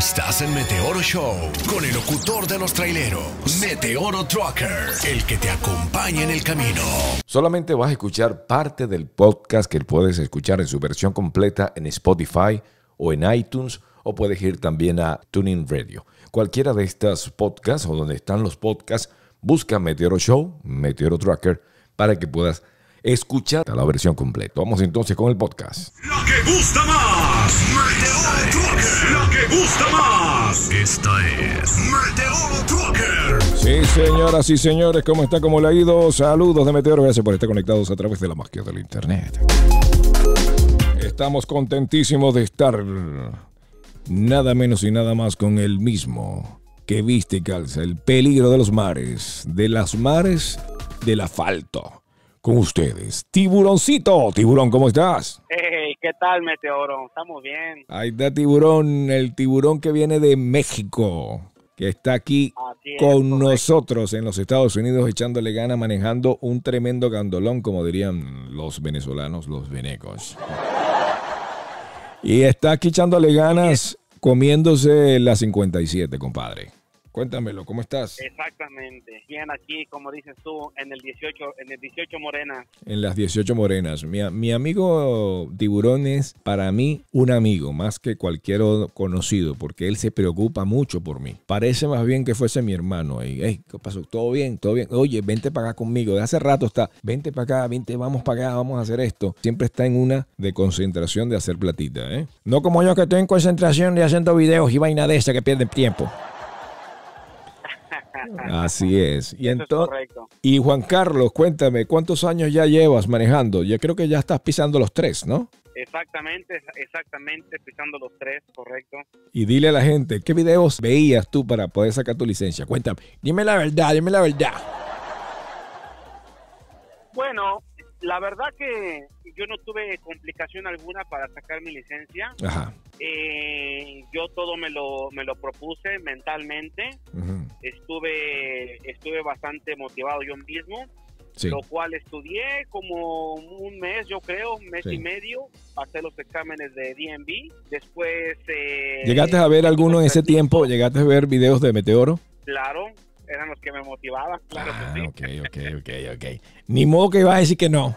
Estás en Meteoro Show con el locutor de los traileros, Meteoro Trucker, el que te acompaña en el camino. Solamente vas a escuchar parte del podcast que puedes escuchar en su versión completa en Spotify o en iTunes o puedes ir también a Tuning Radio. Cualquiera de estas podcasts o donde están los podcasts, busca Meteoro Show, Meteoro Trucker, para que puedas escuchar la versión completa. Vamos entonces con el podcast. La que gusta más, Meteoro Trucker. La que gusta más. Esta es Meteoro Trucker. Sí, señoras y señores, ¿cómo está? ¿Cómo le ha ido? Saludos de Meteoro, gracias por estar conectados a través de la magia del Internet. Estamos contentísimos de estar nada menos y nada más con el mismo que viste y calza el peligro de los mares, de las mares del asfalto. Con ustedes, tiburoncito. Tiburón, ¿cómo estás? Hey, ¿qué tal, Meteoro? Estamos bien. Ahí está tiburón, el tiburón que viene de México, que está aquí es, con nosotros en los Estados Unidos echándole gana manejando un tremendo gandolón, como dirían los venezolanos, los venecos. Y está aquí echándole ganas comiéndose la 57, compadre. Cuéntamelo, ¿cómo estás? Exactamente. Bien aquí, como dices tú, en el 18, en el 18 Morena. En las 18 morenas. Mi, mi amigo Tiburón es para mí un amigo, más que cualquier conocido, porque él se preocupa mucho por mí. Parece más bien que fuese mi hermano. Y, hey, ¿qué pasó? ¿Todo bien? ¿Todo bien? Oye, vente para acá conmigo. De hace rato está, vente para acá, vente, vamos para acá, vamos a hacer esto. Siempre está en una de concentración de hacer platita, ¿eh? No como yo que estoy en concentración de haciendo videos y vaina de esa que pierden tiempo. Así es. Y entonces... Y Juan Carlos, cuéntame, ¿cuántos años ya llevas manejando? Yo creo que ya estás pisando los tres, ¿no? Exactamente, exactamente, pisando los tres, correcto. Y dile a la gente, ¿qué videos veías tú para poder sacar tu licencia? Cuéntame, dime la verdad, dime la verdad. Bueno, la verdad que yo no tuve complicación alguna para sacar mi licencia. Ajá. Eh, yo todo me lo, me lo propuse mentalmente. ujú, Estuve, estuve bastante motivado yo mismo. Sí. lo cual estudié como un mes, yo creo, un mes Sí. y medio, pasé los exámenes de DMV, después... eh, ¿Llegaste a ver alguno en ese tiempo? ¿Llegaste a ver videos de Meteoro? Claro, eran los que me motivaban, claro Ah, que sí. ok, ok, ok, ok. Ni modo que ibas a decir que no.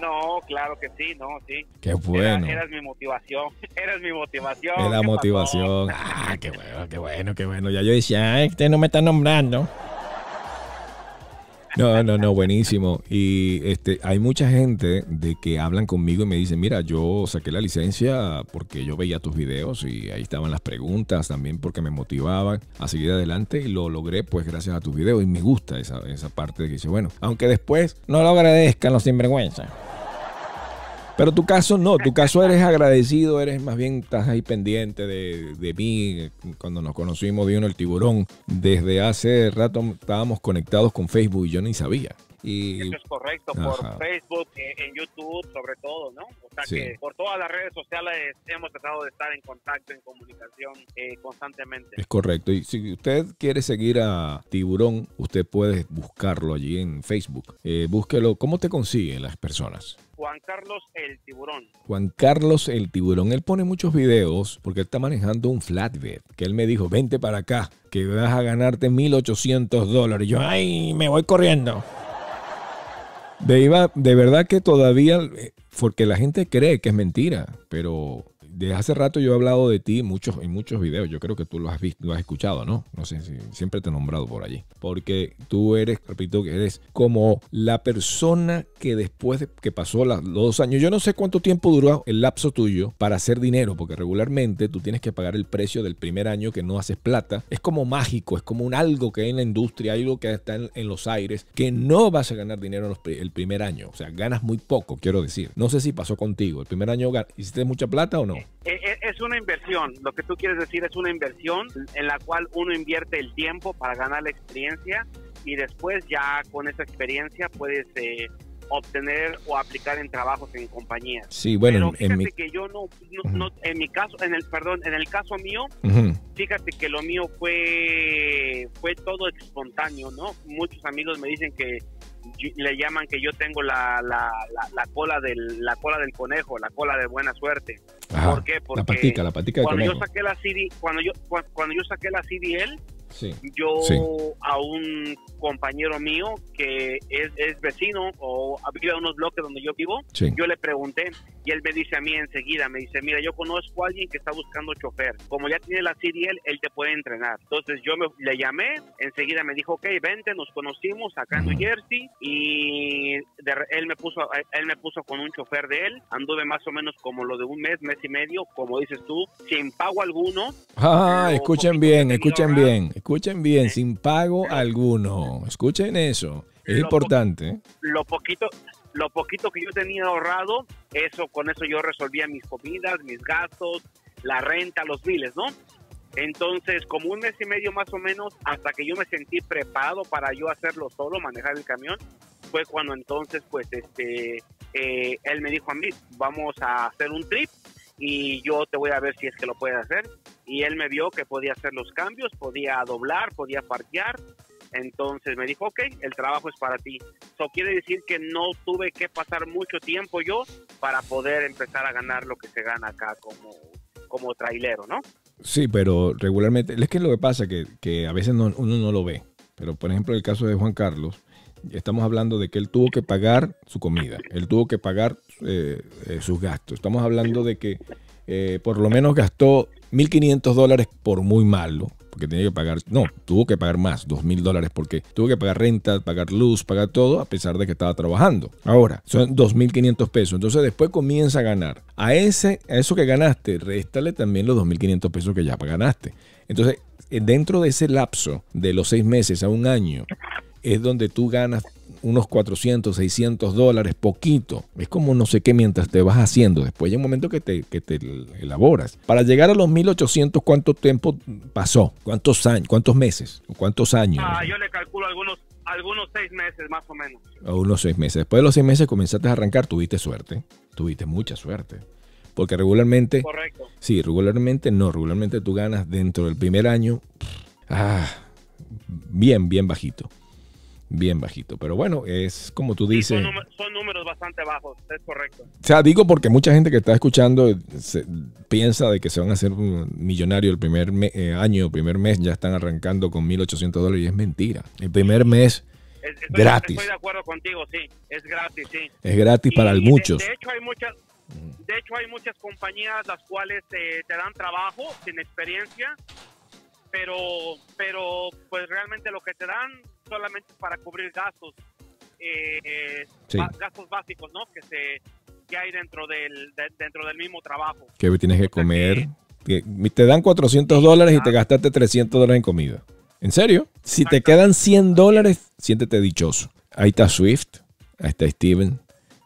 No, claro que sí, no, sí. Qué Era- bueno. eras mi motivación, eras mi motivación. Es la ¿qué pasó? motivación. Ah, qué bueno, qué bueno, qué bueno. Ya yo decía, "Ay, este no me está nombrando. No, no, no, buenísimo. Y este, hay mucha gente de que hablan conmigo y me dicen, mira, yo saqué la licencia porque yo veía tus videos y ahí estaban las preguntas, también porque me motivaban a seguir adelante y lo logré pues gracias a tus videos y me gusta esa, esa parte de que dice, bueno, aunque después no lo agradezcan los sinvergüenza. Pero tu caso no, tu caso eres agradecido, eres más bien, estás ahí pendiente de, de mí. Cuando nos conocimos, vino el tiburón. Desde hace rato estábamos conectados con Facebook y yo ni sabía. Y Eso es correcto, Ajá. por Facebook, eh, en YouTube, sobre todo, ¿no? O sea Sí. que por todas las redes sociales hemos tratado de estar en contacto, en comunicación eh, constantemente. es correcto. Y si usted quiere seguir a Tiburón, usted puede buscarlo allí en Facebook. Eh, búsquelo. ¿Cómo te consiguen las personas? Juan Carlos el Tiburón. Juan Carlos el tiburón, él pone muchos videos porque él está manejando un flatbed. Que él me dijo, vente para acá, que vas a ganarte 1800 dólares. Y yo, ay, me voy corriendo. De, iba, de verdad que todavía, eh, porque la gente cree que es mentira, pero desde hace rato yo he hablado de ti muchos, en muchos videos. Yo creo que tú lo has visto, lo has escuchado, ¿no? No sé si siempre te he nombrado por allí. Porque tú eres, repito, que eres como la persona que después de que pasó los dos años, yo no sé cuánto tiempo duró el lapso tuyo para hacer dinero, porque regularmente tú tienes que pagar el precio del primer año que no haces plata. Es como mágico, es como un algo que hay en la industria, algo que está en, los aires, que no vas a ganar dinero en los el primer año. O sea, ganas muy poco, quiero decir. No sé si pasó contigo. ¿El primer año hiciste mucha plata o no? Eh, eh, Es una inversión, lo que tú quieres decir es una inversión en la cual uno invierte el tiempo para ganar la experiencia y después ya con esa experiencia puedes eh, obtener o aplicar en trabajos en compañías. Sí, bueno, Pero en, mi... que yo no, no- no- en mi caso, en el perdón, en el caso mío, fíjate que lo mío fue fue todo espontáneo, ¿no? Muchos amigos me dicen que le llaman que yo tengo la, la, la, la cola del la cola del conejo, la cola de buena suerte. Ajá, ¿Por qué? Porque la patica, la patica cuando yo conejo. saqué la CD, cuando yo cua- cuando yo saqué la CDL, Sí. yo Sí. a un compañero mío que es, es vecino o vive a unos bloques donde yo vivo, Sí. yo le pregunté y él me dice a mí enseguida, me dice, mira, yo conozco a alguien que está buscando chofer. Como ya tiene la CDL, él te puede entrenar. Entonces yo me, le llamé, enseguida me dijo, ok, vente, nos conocimos acá en New. Jersey y de él me puso él me puso con un chofer de él. Anduve más o menos como lo de un mes, mes y medio, como dices tú, sin pago alguno. Ah, escuchen bien, escuchen bien, escuchen bien, ¿Eh? sin pago alguno. Escuchen eso. Es Lo importante. ¿eh? lo poquito lo poquito que yo tenía ahorrado eso con eso yo resolvía mis comidas mis gastos la renta los biles no entonces como un mes y medio más o menos hasta que yo me sentí preparado para yo hacerlo solo manejar el camión fue cuando entonces pues este eh, él me dijo a mí vamos a hacer un trip y yo te voy a ver si es que lo puedes hacer y él me vio que podía hacer los cambios podía doblar podía parquear entonces me dijo, ok, el trabajo es para ti. Eso quiere decir que no tuve que pasar mucho tiempo yo para poder empezar a ganar lo que se gana acá como, como trailero, ¿no? Sí, pero regularmente, es que lo que pasa es que, que a veces no- uno no lo ve. Pero por ejemplo, el caso de Juan Carlos, estamos hablando de que él tuvo que pagar su comida, él tuvo que pagar eh, eh, sus gastos. Estamos hablando de que eh, por lo menos gastó 1.500 dólares por muy malo, porque tenía que pagar, no, tuvo que pagar más, 2.000 dólares, porque tuvo que pagar renta, pagar luz, pagar todo, a pesar de que estaba trabajando. Ahora, son 2.500 pesos. Entonces después comienza a ganar. A, ese, a eso que ganaste, réstale también los 2.500 pesos que ya ganaste. Entonces, eh, dentro de ese lapso de los seis meses a un año, es donde tú ganas unos 400, 600 dólares, poquito. Es como no sé qué mientras te vas haciendo. Después hay un momento que te, que te elaboras. Para llegar a los 1800, ¿cuánto tiempo pasó? ¿Cuántos años? ¿Cuántos meses? ¿O ¿Cuántos años? Ah, yo le calculo algunos algunos seis meses más o menos. A unos seis meses. Después de los seis meses comenzaste a arrancar, tuviste suerte. Tuviste mucha suerte. Porque regularmente, Correcto. sí, regularmente no, regularmente tú ganas dentro del primer año, ah, bien, bien bajito. Bien bajito. Pero bueno, es como tú Sí, dices. son, son números bastante bajos, es correcto. O sea, digo porque mucha gente que está escuchando se- piensa de que se van a hacer un millonario el primer me- eh, año, el primer mes, ya están arrancando con 1.800 dólares y es mentira. El primer mes Es- estoy, Gratis. Estoy de acuerdo contigo, sí, es gratis, sí. es gratis para Y de- muchos. De, hecho hay muchas, de hecho hay muchas compañías las cuales te, te dan trabajo sin experiencia, pero, pero pues realmente lo que te dan solamente para cubrir gastos, eh, Sí. gastos básicos, ¿no? Que se que hay dentro del de- dentro del mismo trabajo. que tienes que comer. que te dan 400 dólares y te gastaste 300 dólares en comida. ¿En serio? Si te quedan 100 dólares, siéntete dichoso. Ahí está Swift, ahí está Steven.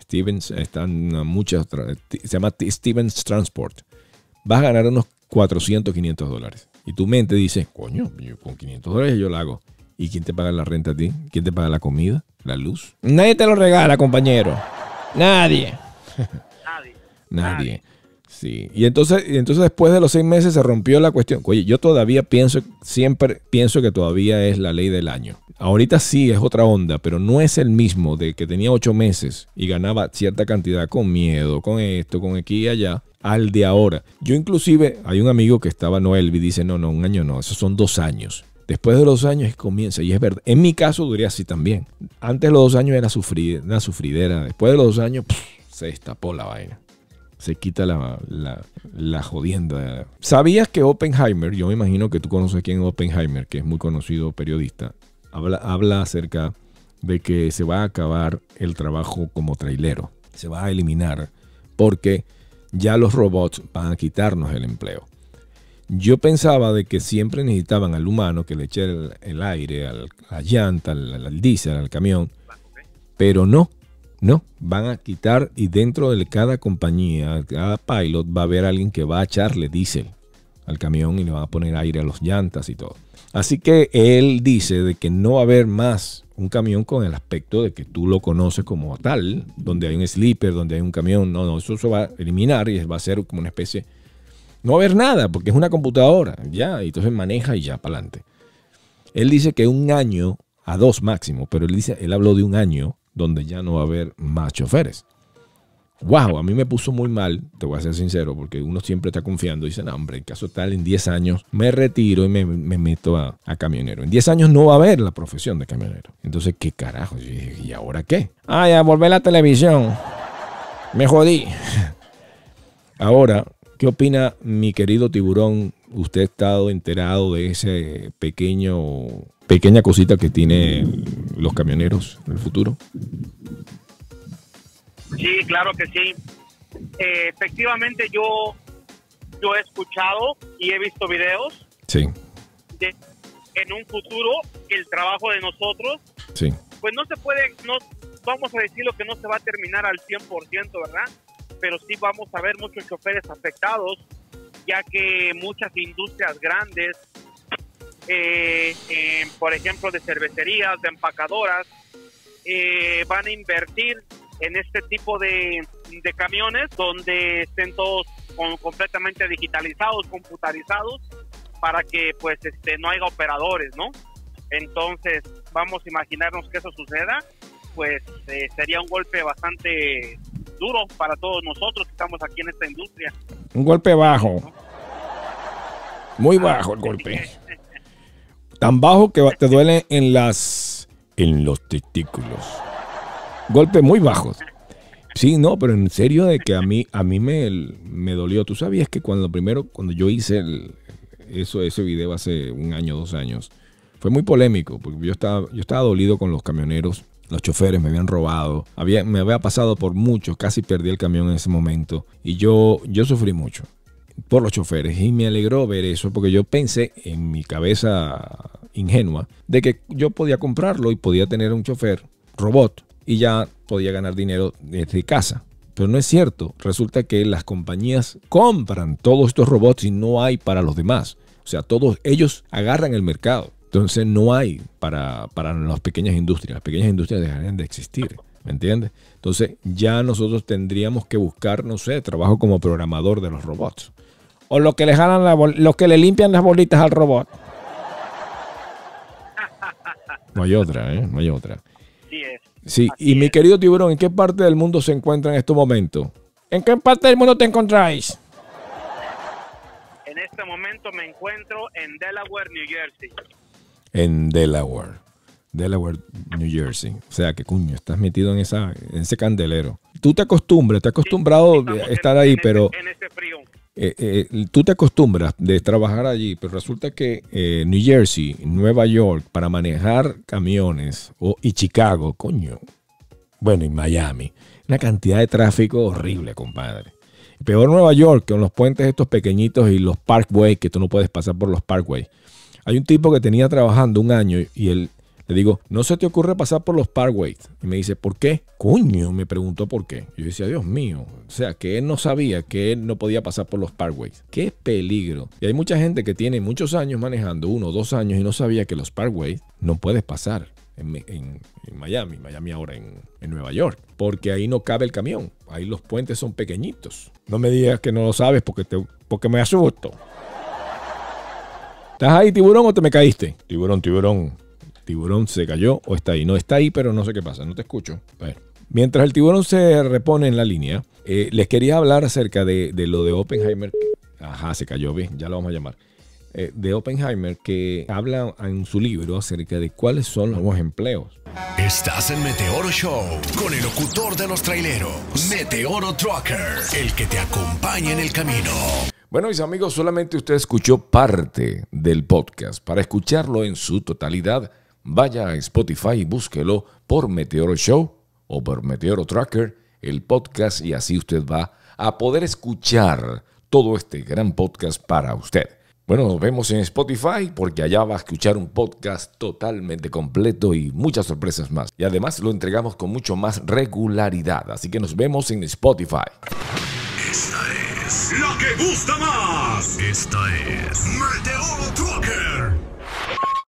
Stevens, están muchas, se llama Stevens Transport. Vas a ganar unos 400, 500 dólares. Y tu mente dice, coño, yo con 500 dólares yo lo hago. ¿Y quién te paga la renta a ti? ¿Quién te paga la comida? ¿La luz? Nadie te lo regala, compañero. Nadie. Nadie. Nadie. Sí. Y entonces, y entonces después de los seis meses se rompió la cuestión. Oye, yo todavía pienso, siempre pienso que todavía es la ley del año. Ahorita sí es otra onda, pero no es el mismo de que tenía ocho meses y ganaba cierta cantidad con miedo, con esto, con aquí y allá, al de ahora. Yo inclusive, hay un amigo que estaba Noel y dice, no, no, un año no, esos son dos años. Después de los años comienza, y es verdad. En mi caso duré así también. Antes de los dos años era sufrir, una sufridera. Después de los dos años se destapó la vaina se quita la, la, la jodienda. ¿Sabías que Oppenheimer, yo me imagino que tú conoces quién es Oppenheimer, que es muy conocido periodista, habla, habla acerca de que se va a acabar el trabajo como trailero, se va a eliminar, porque ya los robots van a quitarnos el empleo. Yo pensaba de que siempre necesitaban al humano que le eche el, aire, al, la llanta, al, al diésel, al camión, pero no, no, van a quitar y dentro de cada compañía, cada pilot va a haber alguien que va a echarle diésel al camión y le va a poner aire a los llantas y todo. Así que él dice de que no va a haber más un camión con el aspecto de que tú lo conoces como tal, donde hay un sleeper, donde hay un camión, no, no, eso se va a eliminar y va a ser como una especie, no va a haber nada porque es una computadora, ya, y entonces maneja y ya para adelante. Él dice que un año a dos máximo, pero él dice, él habló de un año donde ya no va a haber más choferes. Wow, a mí me puso muy mal, te voy a ser sincero, porque uno siempre está confiando. Dice, no, hombre, en caso tal, en 10 años me retiro y me, meto a, camionero. En 10 años no va a haber la profesión de camionero. Entonces, ¿qué carajo? ¿Y ahora qué? Ah, ya volver a la televisión. Me jodí. Ahora, ¿qué opina mi querido tiburón? ¿Usted ha estado enterado de ese pequeño, pequeña cosita que tienen los camioneros en el futuro? Sí, claro que sí. Eh, efectivamente, yo, yo he escuchado y he visto videos. Sí. De, en un futuro, el trabajo de nosotros, sí. pues no se puede, no vamos a decirlo que no se va a terminar al 100%, ¿verdad? Pero sí vamos a ver muchos choferes afectados, ya que muchas industrias grandes, eh, por ejemplo, de cervecerías, de empacadoras, eh, van a invertir en este tipo de, camiones donde estén todos completamente digitalizados, computarizados, para que pues este no haya operadores, ¿no? Entonces, vamos a imaginarnos que eso suceda, pues eh, sería un golpe bastante duro para todos nosotros que estamos aquí en esta industria. Un golpe bajo. Muy bajo el golpe. Tan bajo que te duele en las en los testículos golpes muy bajos. Sí, no, pero en serio de que a mí, a mí me, me dolió. Tú sabías que cuando primero, cuando yo hice eso, ese video hace un año, dos años, fue muy polémico, porque yo estaba, yo estaba dolido con los camioneros, los choferes me habían robado, había, me había pasado por mucho, casi perdí el camión en ese momento, y yo, yo sufrí mucho por los choferes, y me alegró ver eso, porque yo pensé en mi cabeza ingenua de que yo podía comprarlo y podía tener un chofer robot y ya podía ganar dinero desde casa. Pero no es cierto. Resulta que las compañías compran todos estos robots y no hay para los demás. O sea, todos ellos agarran el mercado. Entonces no hay para, para las pequeñas industrias. Las pequeñas industrias dejarían de existir. ¿Me entiendes? Entonces ya nosotros tendríamos que buscar, no sé, trabajo como programador de los robots. O los que le jalan la los que le limpian las bolitas al robot. No hay otra, ¿eh? No hay otra. Sí y mi querido tiburón, ¿en qué parte del mundo se encuentra en estos momentos? ¿En qué parte del mundo te encontráis? En este momento me encuentro en Delaware, New Jersey. En Delaware. Delaware, New Jersey. O sea, que cuño, estás metido en, esa, en ese candelero. Tú te acostumbras, te has acostumbrado a estar ahí, pero... en ese frío. Eh, eh, tú te acostumbras de trabajar allí, pero resulta que eh, New Jersey, Nueva York, para manejar camiones, y Chicago, coño, bueno, y Miami, una cantidad de tráfico horrible, compadre. Peor Nueva York, con los puentes estos pequeñitos y los parkways, que tú no puedes pasar por los parkways. Hay un tipo que tenía trabajando un año y él le digo, ¿no se te ocurre pasar por los parkways? Y me dice, ¿por qué? Coño, me preguntó por qué. Yo decía, Dios mío. O sea, que él no sabía que él no podía pasar por los parkways. ¡Qué peligro! Y hay mucha gente que tiene muchos años manejando, uno o dos años, y no sabía que los parkways no puedes pasar. En, Miami, Miami ahora en, Nueva York, porque ahí no cabe el camión, ahí los puentes son pequeñitos. No me digas que no lo sabes porque, te, porque me asusto. ¿Estás ahí, tiburón, o te me caíste? Tiburón, tiburón. Tiburón se cayó o está ahí. No está ahí, pero no sé qué pasa. No te escucho. Mientras el tiburón se repone en la línea, eh, les quería hablar acerca de, lo de Oppenheimer. Ajá, se cayó, bien, ya lo vamos a llamar. Eh, de Oppenheimer, que habla en su libro acerca de cuáles son los nuevos empleos. Estás en Meteoro Show con el locutor de los traileros, Meteoro Trucker, el que te acompaña en el camino. Bueno, mis amigos, solamente usted escuchó parte del podcast. Para escucharlo en su totalidad, vaya a Spotify y búsquelo por Meteoro Show o por Meteoro Tracker, el podcast, y así usted va a poder escuchar todo este gran podcast para usted. Bueno, nos vemos en Spotify porque allá va a escuchar un podcast totalmente completo y muchas sorpresas más. Y además lo entregamos con mucho más regularidad, así que nos vemos en Spotify. Esta es la que gusta más. Esta es Meteoro Tracker.